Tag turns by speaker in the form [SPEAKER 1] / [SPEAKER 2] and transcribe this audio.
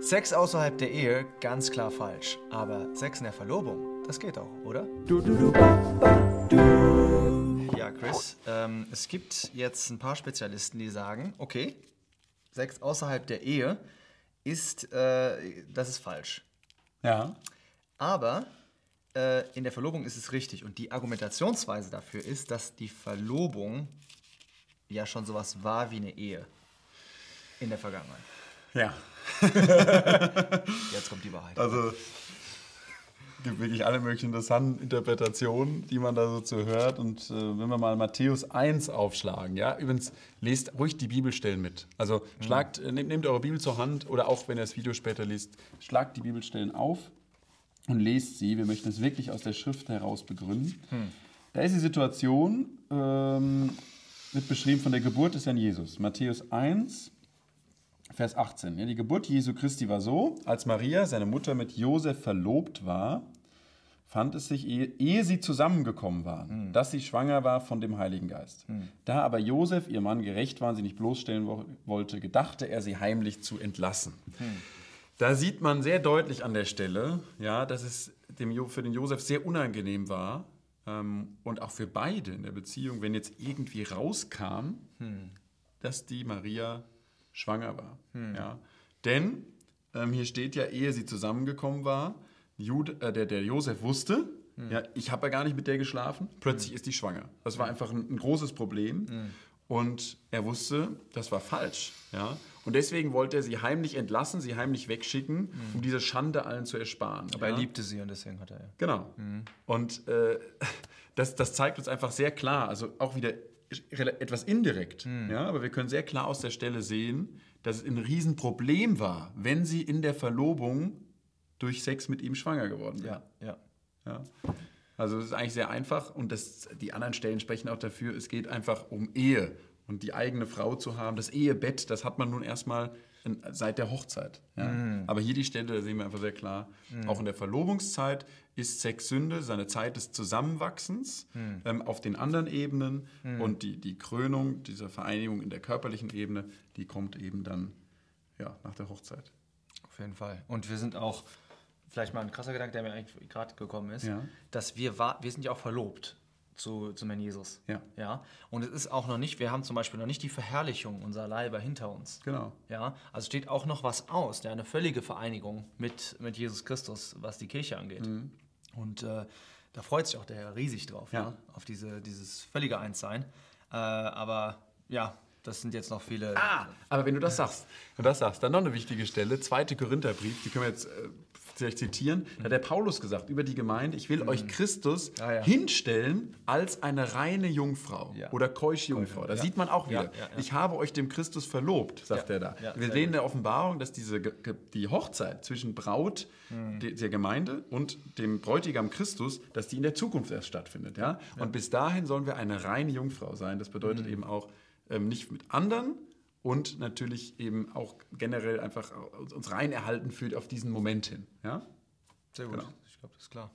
[SPEAKER 1] Sex außerhalb der Ehe, ganz klar falsch. Aber Sex in der Verlobung, das geht auch, oder? Ja, Chris, ähm, es gibt jetzt ein paar Spezialisten, die sagen, okay, Sex außerhalb der Ehe ist, äh, das ist falsch.
[SPEAKER 2] Ja.
[SPEAKER 1] Aber äh, in der Verlobung ist es richtig. Und die Argumentationsweise dafür ist, dass die Verlobung ja schon sowas war wie eine Ehe in der Vergangenheit.
[SPEAKER 2] Ja.
[SPEAKER 1] Jetzt kommt die Wahrheit.
[SPEAKER 2] Also es gibt wirklich alle möglichen interessanten Interpretationen, die man da so zu hört. Und äh, wenn wir mal Matthäus 1 aufschlagen, ja, übrigens, lest ruhig die Bibelstellen mit. Also schlagt, äh, nehmt, nehmt eure Bibel zur Hand oder auch wenn ihr das Video später liest, schlagt die Bibelstellen auf und lest sie. Wir möchten es wirklich aus der Schrift heraus begründen. Da ist die Situation, ähm, wird beschrieben von der Geburt des Herrn Jesus. Matthäus 1, Vers 18. Ja, die Geburt Jesu Christi war so, als Maria, seine Mutter, mit Josef verlobt war, fand es sich, ehe, ehe sie zusammengekommen waren, dass sie schwanger war von dem Heiligen Geist. Da aber Josef, ihr Mann, gerecht war und sie nicht bloßstellen wo wollte, gedachte er, sie heimlich zu entlassen. Da sieht man sehr deutlich an der Stelle, ja, dass es dem, für den Josef sehr unangenehm war ähm, und auch für beide in der Beziehung, wenn jetzt irgendwie rauskam, dass die Maria schwanger war. Ja. Denn ähm, hier steht ja, ehe sie zusammengekommen war, Jude, äh, der, der Josef wusste, ja, ich habe ja gar nicht mit der geschlafen, plötzlich ist die schwanger. Das war einfach ein, ein großes Problem. Und er wusste, das war falsch. Ja? Und deswegen wollte er sie heimlich entlassen, sie heimlich wegschicken, um diese Schande allen zu ersparen.
[SPEAKER 1] Aber
[SPEAKER 2] ja?
[SPEAKER 1] er liebte sie und deswegen hat er.
[SPEAKER 2] Genau. Und äh, das, das zeigt uns einfach sehr klar, also auch wieder etwas indirekt, ja, aber wir können sehr klar aus der Stelle sehen, dass es ein Riesenproblem war, wenn sie in der Verlobung durch Sex mit ihm schwanger geworden.
[SPEAKER 1] Ja, ja.
[SPEAKER 2] Ja. Also es ist eigentlich sehr einfach und das, die anderen Stellen sprechen auch dafür, es geht einfach um Ehe und die eigene Frau zu haben. Das Ehebett, das hat man nun erstmal seit der Hochzeit. Ja. Aber hier die Stelle, da sehen wir einfach sehr klar, auch in der Verlobungszeit ist Sex Sünde, seine Zeit des Zusammenwachsens ähm, auf den anderen Ebenen und die, die Krönung dieser Vereinigung in der körperlichen Ebene, die kommt eben dann ja, nach der Hochzeit.
[SPEAKER 1] Auf jeden Fall. Und wir sind auch, vielleicht mal ein krasser Gedanke, der mir eigentlich gerade gekommen ist,
[SPEAKER 2] Ja.
[SPEAKER 1] dass wir, war, wir sind ja auch verlobt zu, zum Herrn Jesus.
[SPEAKER 2] Ja.
[SPEAKER 1] ja. Und es ist auch noch nicht, wir haben zum Beispiel noch nicht die Verherrlichung unserer Leiber hinter uns.
[SPEAKER 2] Genau.
[SPEAKER 1] Ja, also steht auch noch was aus, ja, eine völlige Vereinigung mit, mit Jesus Christus, was die Kirche angeht. Und äh, da freut sich auch der Herr riesig drauf, ja.
[SPEAKER 2] Ja.
[SPEAKER 1] auf diese, dieses völlige Einssein. Äh, aber ja, das sind jetzt noch viele.
[SPEAKER 2] Ah, aber wenn du das sagst, wenn du das sagst, dann noch eine wichtige Stelle, 2. Korintherbrief, die können wir jetzt äh, vielleicht zitieren. Da hat der Paulus gesagt über die Gemeinde, ich will euch Christus
[SPEAKER 1] Ah, ja.
[SPEAKER 2] hinstellen als eine reine Jungfrau
[SPEAKER 1] Ja.
[SPEAKER 2] oder Keuschjungfrau. Da
[SPEAKER 1] Ja.
[SPEAKER 2] sieht man auch wieder, ich habe euch dem Christus verlobt, sagt er da. Wir sehen in der Offenbarung, dass diese, die Hochzeit zwischen Braut
[SPEAKER 1] Mhm.
[SPEAKER 2] de- der Gemeinde und dem Bräutigam Christus, dass die in der Zukunft erst stattfindet. Ja? Und bis dahin sollen wir eine reine Jungfrau sein. Das bedeutet
[SPEAKER 1] Mhm.
[SPEAKER 2] eben auch ähm, nicht mit anderen und natürlich eben auch generell einfach uns- rein erhalten fühlt auf diesen Moment hin. Ja?
[SPEAKER 1] Sehr gut.
[SPEAKER 2] Genau.
[SPEAKER 1] Ich glaube, das ist klar.